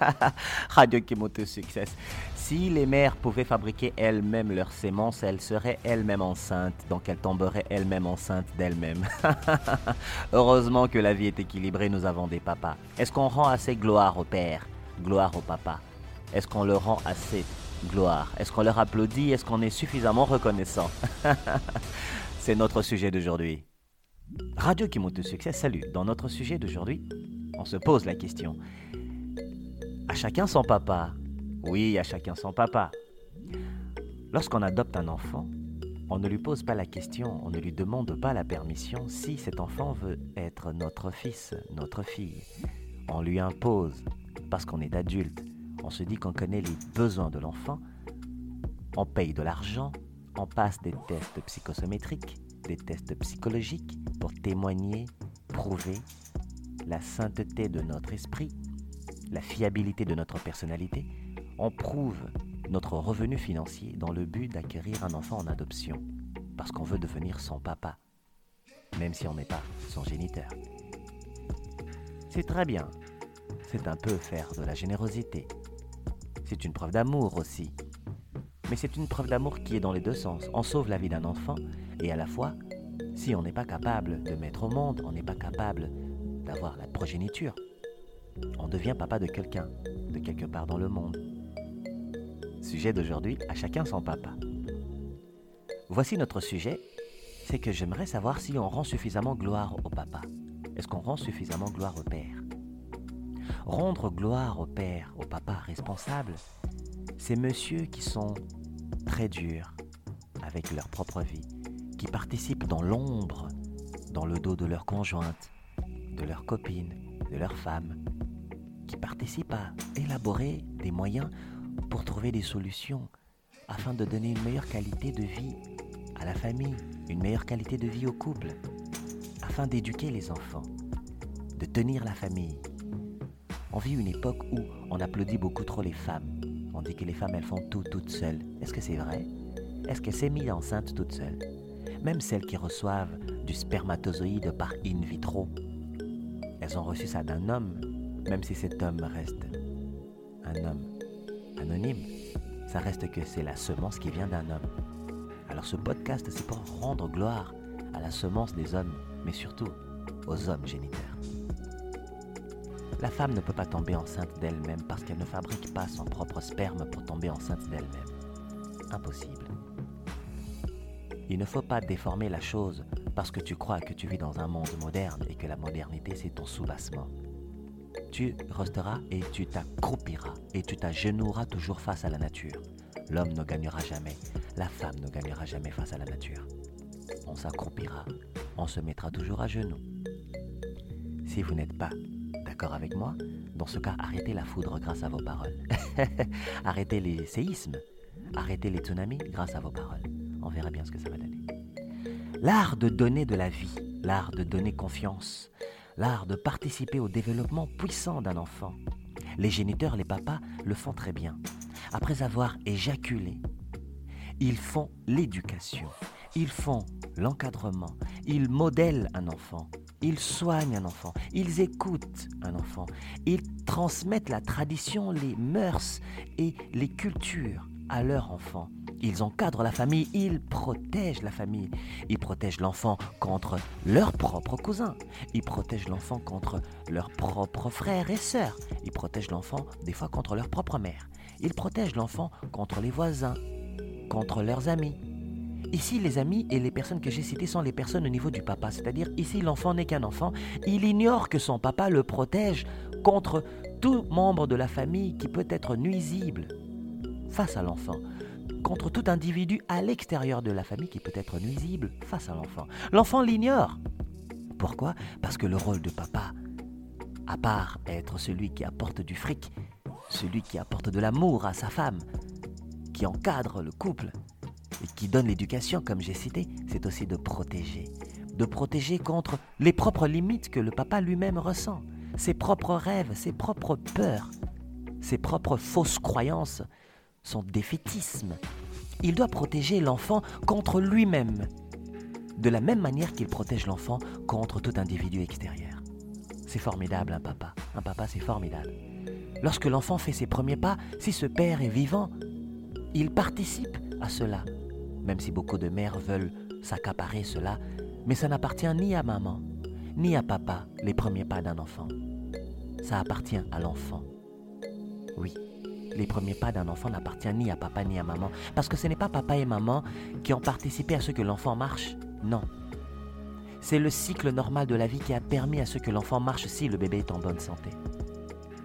Radio Kimoto Success. Si les mères pouvaient fabriquer elles-mêmes leurs sémences, elles seraient elles-mêmes enceintes, donc elles tomberaient elles-mêmes enceintes d'elles-mêmes. Heureusement que la vie est équilibrée, nous avons des papas. Est-ce qu'on rend assez gloire au père, gloire au papa Est-ce qu'on leur rend assez gloire? Est-ce qu'on leur applaudit? Est-ce qu'on est suffisamment reconnaissant? C'est notre sujet d'aujourd'hui. Radio Kimoto Success, salut. Dans notre sujet d'aujourd'hui, on se pose la question. À chacun son papa. Oui, à chacun son papa. Lorsqu'on adopte un enfant, on ne lui pose pas la question, on ne lui demande pas la permission si cet enfant veut être notre fils, notre fille. On lui impose parce qu'on est adulte. On se dit qu'on connaît les besoins de l'enfant. On paye de l'argent, on passe des tests psychosométriques, des tests psychologiques pour témoigner, prouver la sainteté de notre esprit, la fiabilité de notre personnalité. On prouve notre revenu financier dans le but d'acquérir un enfant en adoption, parce qu'on veut devenir son papa, même si on n'est pas son géniteur. C'est très bien, c'est un peu faire de la générosité. C'est une preuve d'amour aussi. Mais c'est une preuve d'amour qui est dans les deux sens. On sauve la vie d'un enfant et à la fois, si on n'est pas capable de mettre au monde, on n'est pas capable d'avoir la progéniture, on devient papa de quelqu'un, de quelque part dans le monde. Sujet d'aujourd'hui, à chacun son papa. Voici notre sujet, c'est que j'aimerais savoir si on rend suffisamment gloire au papa. Est-ce qu'on rend suffisamment gloire au père? Rendre gloire au père, au papa responsable, c'est messieurs qui sont très durs avec leur propre vie, qui participent dans l'ombre, dans le dos de leur conjointe, de leurs copines, de leurs femmes, qui participent à élaborer des moyens pour trouver des solutions afin de donner une meilleure qualité de vie à la famille, une meilleure qualité de vie au couple, afin d'éduquer les enfants, de tenir la famille. On vit une époque où on applaudit beaucoup trop les femmes. On dit que les femmes, elles font tout toutes seules. Est-ce que c'est vrai? Est-ce qu'elles s'est mise enceinte toutes seules? Même celles qui reçoivent du spermatozoïde par in vitro, elles ont reçu ça d'un homme, même si cet homme reste un homme anonyme. Ça reste que c'est la semence qui vient d'un homme. Alors ce podcast, c'est pour rendre gloire à la semence des hommes, mais surtout aux hommes géniteurs. La femme ne peut pas tomber enceinte d'elle-même parce qu'elle ne fabrique pas son propre sperme pour tomber enceinte d'elle-même. Impossible. Il ne faut pas déformer la chose parce que tu crois que tu vis dans un monde moderne et que la modernité c'est ton soubassement. Tu resteras et tu t'accroupiras et tu t'agenouilleras toujours face à la nature. L'homme ne gagnera jamais, la femme ne gagnera jamais face à la nature. On s'accroupira, on se mettra toujours à genoux. Si vous n'êtes pas d'accord avec moi, dans ce cas, arrêtez la foudre grâce à vos paroles. arrêtez les séismes, arrêtez les tsunamis grâce à vos paroles. On verra bien ce que ça va donner. L'art de donner de la vie, l'art de donner confiance, l'art de participer au développement puissant d'un enfant. Les géniteurs, les papas, le font très bien. Après avoir éjaculé, ils font l'éducation, ils font l'encadrement, ils modèlent un enfant, ils soignent un enfant, ils écoutent un enfant, ils transmettent la tradition, les mœurs et les cultures à leur enfant. Ils encadrent la famille, ils protègent la famille. Ils protègent l'enfant contre leurs propres cousins. Ils protègent l'enfant contre leurs propres frères et sœurs. Ils protègent l'enfant des fois contre leur propre mère. Ils protègent l'enfant contre les voisins, contre leurs amis. Ici, les amis et les personnes que j'ai citées sont les personnes au niveau du papa. C'est-à-dire, ici, l'enfant n'est qu'un enfant. Il ignore que son papa le protège contre tout membre de la famille qui peut être nuisible face à l'enfant contre tout individu à l'extérieur de la famille qui peut être nuisible face à l'enfant. L'enfant l'ignore. Pourquoi? Parce que le rôle de papa, à part être celui qui apporte du fric, celui qui apporte de l'amour à sa femme, qui encadre le couple et qui donne l'éducation, comme j'ai cité, c'est aussi de protéger. De protéger contre les propres limites que le papa lui-même ressent, ses propres rêves, ses propres peurs, ses propres fausses croyances, son défaitisme. Il doit protéger l'enfant contre lui-même, de la même manière qu'il protège l'enfant contre tout individu extérieur. C'est formidable un papa. Un papa, c'est formidable. Lorsque l'enfant fait ses premiers pas, si ce père est vivant, il participe à cela, même si beaucoup de mères veulent s'accaparer cela, mais ça n'appartient ni à maman, ni à papa, les premiers pas d'un enfant. Ça appartient à l'enfant. Oui, les premiers pas d'un enfant n'appartiennent ni à papa ni à maman, parce que ce n'est pas papa et maman qui ont participé à ce que l'enfant marche, non. C'est le cycle normal de la vie qui a permis à ce que l'enfant marche si le bébé est en bonne santé.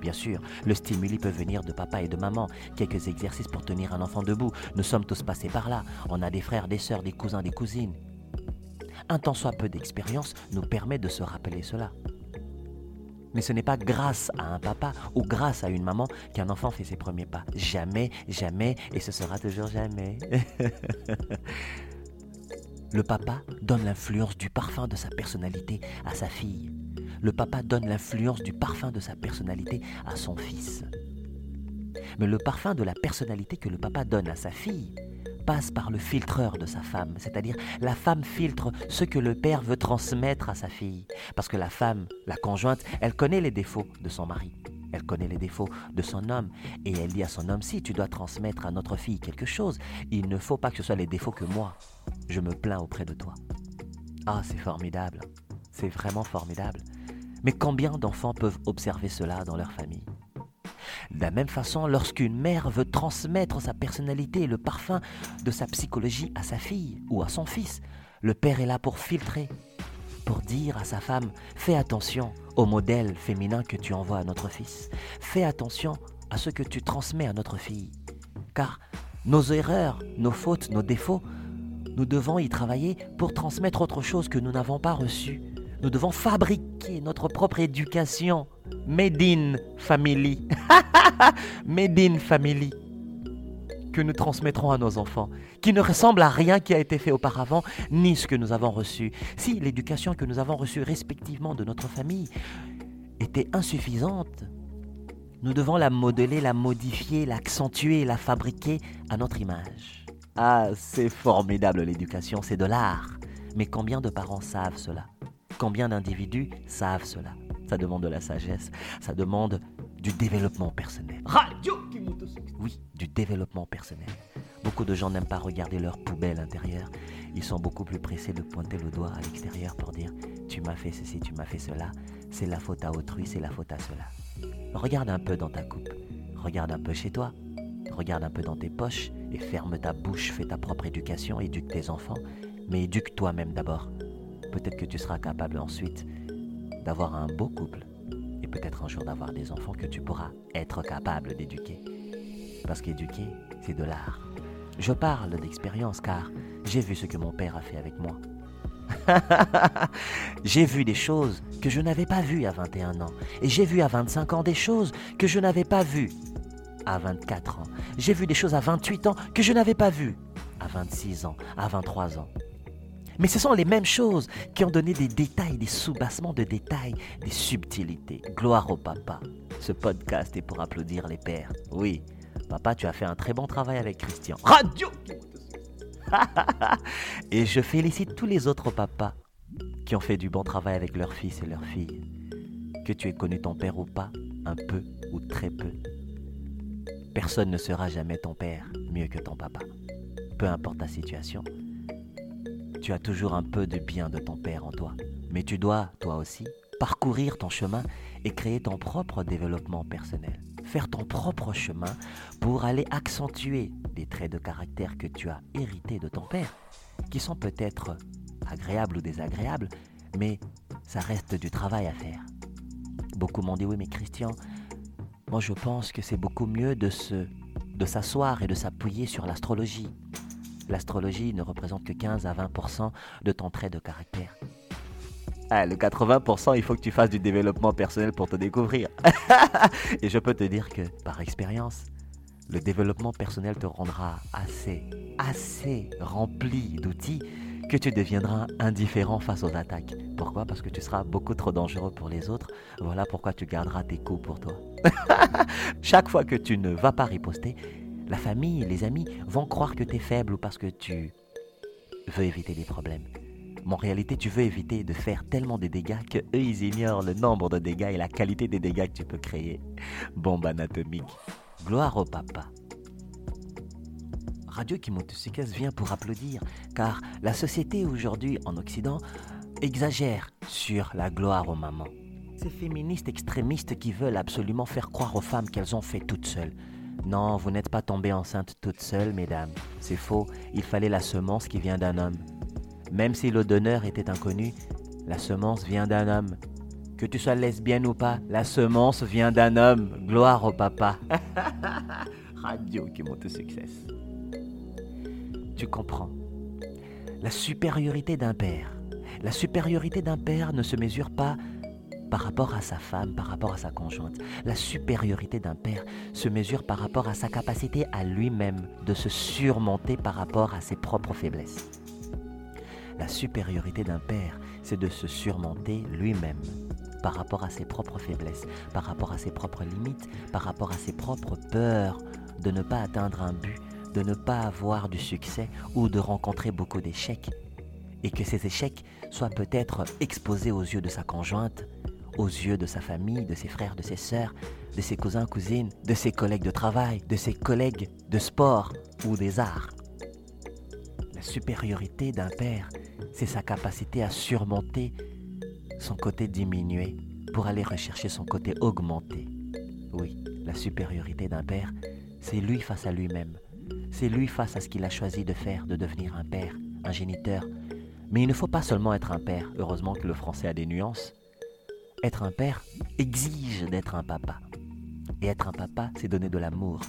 Bien sûr, le stimuli peut venir de papa et de maman, quelques exercices pour tenir un enfant debout. Nous sommes tous passés par là. On a des frères, des sœurs, des cousins, des cousines. Un tant soit peu d'expérience nous permet de se rappeler cela. Mais ce n'est pas grâce à un papa ou grâce à une maman qu'un enfant fait ses premiers pas. Jamais, jamais, et ce sera toujours jamais. Le papa donne l'influence du parfum de sa personnalité à sa fille. Le papa donne l'influence du parfum de sa personnalité à son fils. Mais le parfum de la personnalité que le papa donne à sa fille par le filtreur de sa femme, c'est-à-dire la femme filtre ce que le père veut transmettre à sa fille. Parce que la femme, la conjointe, elle connaît les défauts de son mari. Elle connaît les défauts de son homme et elle dit à son homme, si tu dois transmettre à notre fille quelque chose, il ne faut pas que ce soit les défauts que moi. Je me plains auprès de toi. Ah, c'est formidable. C'est vraiment formidable. Mais combien d'enfants peuvent observer cela dans leur famille? De la même façon, lorsqu'une mère veut transmettre sa personnalité et le parfum de sa psychologie à sa fille ou à son fils, le père est là pour filtrer, pour dire à sa femme, fais attention au modèle féminin que tu envoies à notre fils, fais attention à ce que tu transmets à notre fille, car nos erreurs, nos fautes, nos défauts, nous devons y travailler pour transmettre autre chose que nous n'avons pas reçu. Nous devons fabriquer notre propre éducation. Made in family. Made in family. Que nous transmettrons à nos enfants, qui ne ressemble à rien qui a été fait auparavant, ni ce que nous avons reçu. Si l'éducation que nous avons reçue respectivement de notre famille était insuffisante, nous devons la modeler, la modifier, l'accentuer, la fabriquer à notre image. Ah, c'est formidable l'éducation, c'est de l'art. Mais combien de parents savent cela? Combien d'individus savent cela Ça demande de la sagesse, ça demande du développement personnel. Radio Oui, du développement personnel. Beaucoup de gens n'aiment pas regarder leur poubelle intérieure. Ils sont beaucoup plus pressés de pointer le doigt à l'extérieur pour dire Tu m'as fait ceci, tu m'as fait cela. C'est la faute à autrui, c'est la faute à cela. Regarde un peu dans ta coupe. Regarde un peu chez toi. Regarde un peu dans tes poches et ferme ta bouche, fais ta propre éducation, éduque tes enfants, mais éduque toi-même d'abord. Peut-être que tu seras capable ensuite d'avoir un beau couple et peut-être un jour d'avoir des enfants que tu pourras être capable d'éduquer. Parce qu'éduquer, c'est de l'art. Je parle d'expérience car j'ai vu ce que mon père a fait avec moi. j'ai vu des choses que je n'avais pas vues à 21 ans. Et j'ai vu à 25 ans des choses que je n'avais pas vues à 24 ans. J'ai vu des choses à 28 ans que je n'avais pas vues à 26 ans, à 23 ans. Mais ce sont les mêmes choses qui ont donné des détails, des soubassements de détails, des subtilités. Gloire au papa. Ce podcast est pour applaudir les pères. Oui, papa, tu as fait un très bon travail avec Christian. Radio Et je félicite tous les autres papas qui ont fait du bon travail avec leurs fils et leurs filles. Que tu aies connu ton père ou pas, un peu ou très peu. Personne ne sera jamais ton père mieux que ton papa. Peu importe ta situation, tu as toujours un peu de bien de ton Père en toi. Mais tu dois, toi aussi, parcourir ton chemin et créer ton propre développement personnel. Faire ton propre chemin pour aller accentuer des traits de caractère que tu as hérités de ton Père, qui sont peut-être agréables ou désagréables, mais ça reste du travail à faire. Beaucoup m'ont dit oui mais Christian, moi je pense que c'est beaucoup mieux de s'asseoir et de s'appuyer sur l'astrologie l'astrologie ne représente que 15 à 20% de ton trait de caractère. Ah, le 80%, il faut que tu fasses du développement personnel pour te découvrir. Et je peux te dire que, par expérience, le développement personnel te rendra assez, assez rempli d'outils que tu deviendras indifférent face aux attaques. Pourquoi? Parce que tu seras beaucoup trop dangereux pour les autres. Voilà pourquoi tu garderas tes coups pour toi. Chaque fois que tu ne vas pas riposter, la famille, les amis vont croire que tu es faible ou parce que tu veux éviter des problèmes. Mais en réalité, tu veux éviter de faire tellement de dégâts que eux, ils ignorent le nombre de dégâts et la qualité des dégâts que tu peux créer. Bombe anatomique. Gloire au papa. Radio Kimotosukas vient pour applaudir, car la société aujourd'hui en Occident exagère sur la gloire aux mamans. Ces féministes extrémistes qui veulent absolument faire croire aux femmes qu'elles ont fait toutes seules. Non, vous n'êtes pas tombée enceinte toute seule, mesdames. C'est faux, il fallait la semence qui vient d'un homme. Même si le donneur était inconnu, la semence vient d'un homme. Que tu sois lesbienne ou pas, la semence vient d'un homme. Gloire au papa. Radio qui monte au succès. Tu comprends. La supériorité d'un père. La supériorité d'un père ne se mesure pas par rapport à sa femme, par rapport à sa conjointe. La supériorité d'un père se mesure par rapport à sa capacité à lui-même de se surmonter par rapport à ses propres faiblesses. La supériorité d'un père, c'est de se surmonter lui-même par rapport à ses propres faiblesses, par rapport à ses propres limites, par rapport à ses propres peurs de ne pas atteindre un but, de ne pas avoir du succès ou de rencontrer beaucoup d'échecs. Et que ces échecs soient peut-être exposés aux yeux de sa conjointe, aux yeux de sa famille, de ses frères, de ses sœurs, de ses cousins, cousines, de ses collègues de travail, de ses collègues de sport ou des arts. La supériorité d'un père, c'est sa capacité à surmonter son côté diminué pour aller rechercher son côté augmenté. Oui, la supériorité d'un père, c'est lui face à lui-même. C'est lui face à ce qu'il a choisi de faire, de devenir un père, un géniteur. Mais il ne faut pas seulement être un père, heureusement que le français a des nuances. Être un père exige d'être un papa. Et être un papa, c'est donner de l'amour.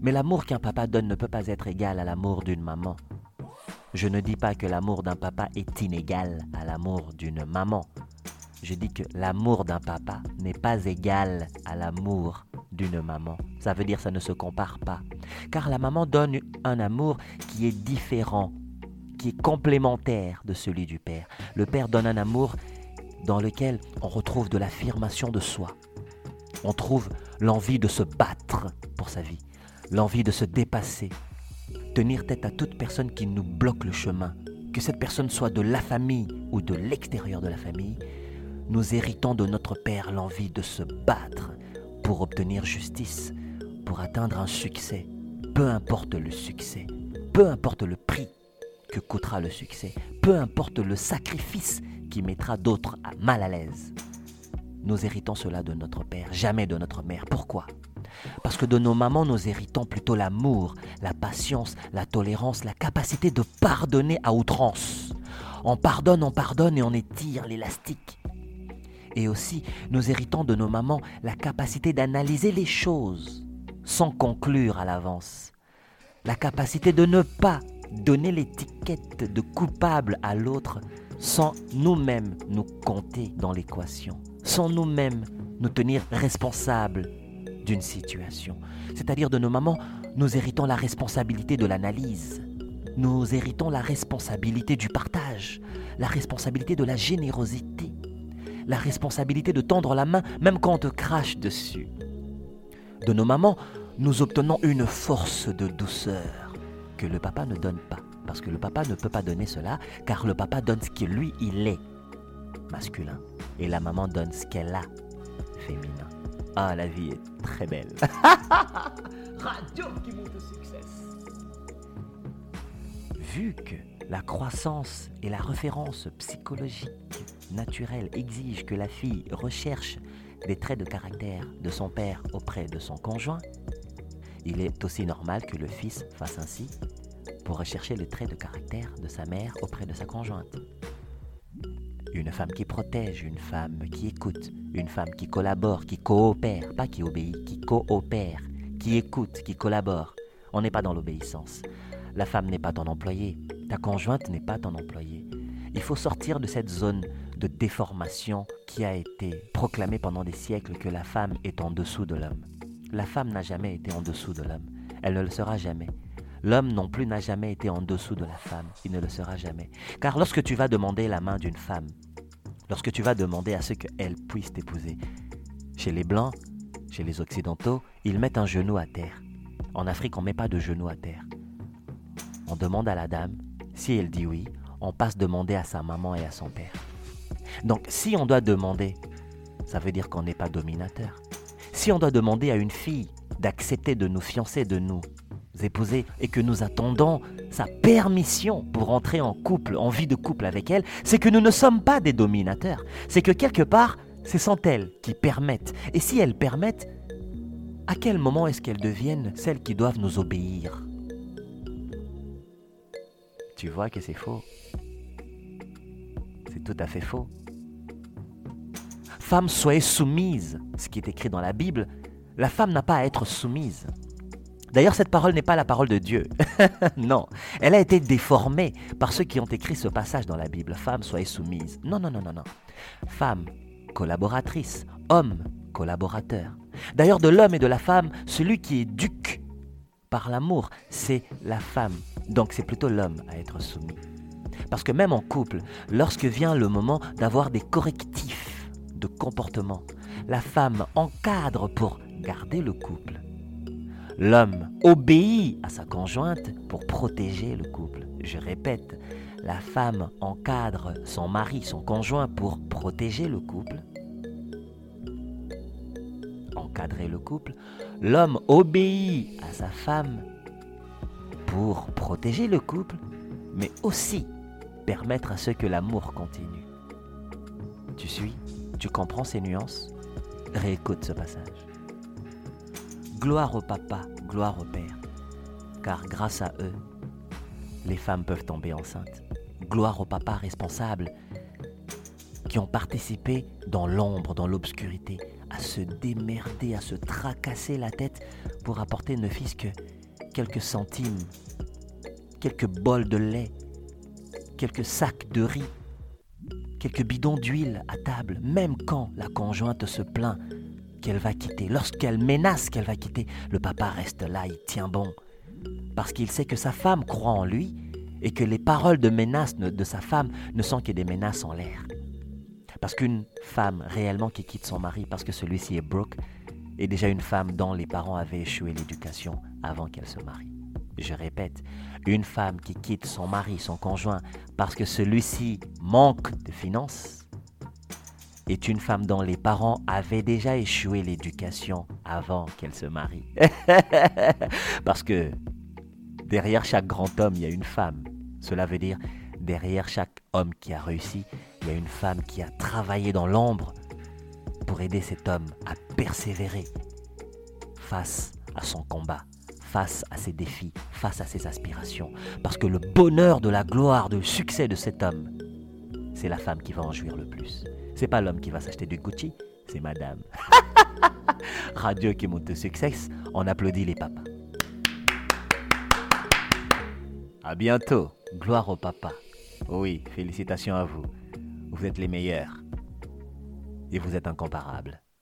Mais l'amour qu'un papa donne ne peut pas être égal à l'amour d'une maman. Je ne dis pas que l'amour d'un papa est inégal à l'amour d'une maman. Je dis que l'amour d'un papa n'est pas égal à l'amour d'une maman. Ça veut dire ça ne se compare pas. Car la maman donne un amour qui est différent, qui est complémentaire de celui du père. Le père donne un amour dans lequel on retrouve de l'affirmation de soi. On trouve l'envie de se battre pour sa vie, l'envie de se dépasser, tenir tête à toute personne qui nous bloque le chemin, que cette personne soit de la famille ou de l'extérieur de la famille, nous héritons de notre Père l'envie de se battre pour obtenir justice, pour atteindre un succès, peu importe le succès, peu importe le prix que coûtera le succès, peu importe le sacrifice qui mettra d'autres mal à l'aise. Nous héritons cela de notre Père, jamais de notre mère. Pourquoi? Parce que de nos mamans, nous héritons plutôt l'amour, la patience, la tolérance, la capacité de pardonner à outrance. On pardonne, on pardonne et on étire l'élastique. Et aussi, nous héritons de nos mamans la capacité d'analyser les choses sans conclure à l'avance. La capacité de ne pas donner l'étiquette de coupable à l'autre sans nous-mêmes nous compter dans l'équation, sans nous-mêmes nous tenir responsables d'une situation. C'est-à-dire de nos mamans, nous héritons la responsabilité de l'analyse. Nous héritons la responsabilité du partage, la responsabilité de la générosité, la responsabilité de tendre la main même quand on te crache dessus. De nos mamans, nous obtenons une force de douceur que le papa ne donne pas. Parce que le papa ne peut pas donner cela, car le papa donne ce que lui, il est, masculin. Et la maman donne ce qu'elle a, féminin. Ah, la vie est très belle. Radio qui monte au succès. Vu que la croissance et la référence psychologique naturelle exigent que la fille recherche des traits de caractère de son père auprès de son conjoint, il est aussi normal que le fils fasse ainsi rechercher les traits de caractère de sa mère auprès de sa conjointe. Une femme qui protège, une femme qui écoute, une femme qui collabore, qui coopère, pas qui obéit, qui coopère, qui écoute, qui collabore. On n'est pas dans l'obéissance. La femme n'est pas ton employé, ta conjointe n'est pas ton employé. Il faut sortir de cette zone de déformation qui a été proclamée pendant des siècles que la femme est en dessous de l'homme. La femme n'a jamais été en dessous de l'homme. Elle ne le sera jamais. L'homme non plus n'a jamais été en dessous de la femme. Il ne le sera jamais. Car lorsque tu vas demander la main d'une femme, lorsque tu vas demander à ce qu'elle puisse t'épouser, chez les Blancs, chez les Occidentaux, ils mettent un genou à terre. En Afrique, on ne met pas de genou à terre. On demande à la dame, si elle dit oui, on passe demander à sa maman et à son père. Donc si on doit demander, ça veut dire qu'on n'est pas dominateur. Si on doit demander à une fille d'accepter de nous fiancer, de nous épouser, et que nous attendons sa permission pour entrer en couple, en vie de couple avec elle, c'est que nous ne sommes pas des dominateurs. C'est que quelque part, ce sont elles qui permettent. Et si elles permettent, à quel moment est-ce qu'elles deviennent celles qui doivent nous obéir? Tu vois que c'est faux. C'est tout à fait faux. Femme, soyez soumise, ce qui est écrit dans la Bible. La femme n'a pas à être soumise. D'ailleurs, cette parole n'est pas la parole de Dieu. non, elle a été déformée par ceux qui ont écrit ce passage dans la Bible. Femme, soyez soumise. Non, non, non, non, non. Femme, collaboratrice. Homme, collaborateur. D'ailleurs, de l'homme et de la femme, celui qui est duc par l'amour, c'est la femme. Donc c'est plutôt l'homme à être soumis. Parce que même en couple, lorsque vient le moment d'avoir des correctifs de comportement, la femme encadre pour garder le couple. L'homme obéit à sa conjointe pour protéger le couple. Je répète, la femme encadre son mari, son conjoint pour protéger le couple. Encadrer le couple. L'homme obéit à sa femme pour protéger le couple, mais aussi permettre à ce que l'amour continue. Tu suis? Tu comprends ces nuances? Réécoute ce passage. Gloire au papa, gloire au père, car grâce à eux, les femmes peuvent tomber enceintes. Gloire aux papas responsables qui ont participé dans l'ombre, dans l'obscurité, à se démerder, à se tracasser la tête pour apporter ne fût-ce que quelques centimes, quelques bols de lait, quelques sacs de riz, quelques bidons d'huile à table, même quand la conjointe se plaint qu'elle va quitter, lorsqu'elle menace qu'elle va quitter, le papa reste là, il tient bon. Parce qu'il sait que sa femme croit en lui et que les paroles de menace de sa femme ne sont que des menaces en l'air. Parce qu'une femme réellement qui quitte son mari parce que celui-ci est broke est déjà une femme dont les parents avaient échoué l'éducation avant qu'elle se marie. Je répète, une femme qui quitte son mari, son conjoint, parce que celui-ci manque de finances, est une femme dont les parents avaient déjà échoué l'éducation avant qu'elle se marie. Parce que derrière chaque grand homme, il y a une femme. Cela veut dire, derrière chaque homme qui a réussi, il y a une femme qui a travaillé dans l'ombre pour aider cet homme à persévérer face à son combat, face à ses défis, face à ses aspirations. Parce que le bonheur de la gloire, du succès de cet homme, c'est la femme qui va en jouir le plus. C'est pas l'homme qui va s'acheter du Gucci, c'est madame. Radio qui monte de succès, on applaudit les papas. À bientôt. Gloire au papa. Oui, félicitations à vous. Vous êtes les meilleurs. Et vous êtes incomparables.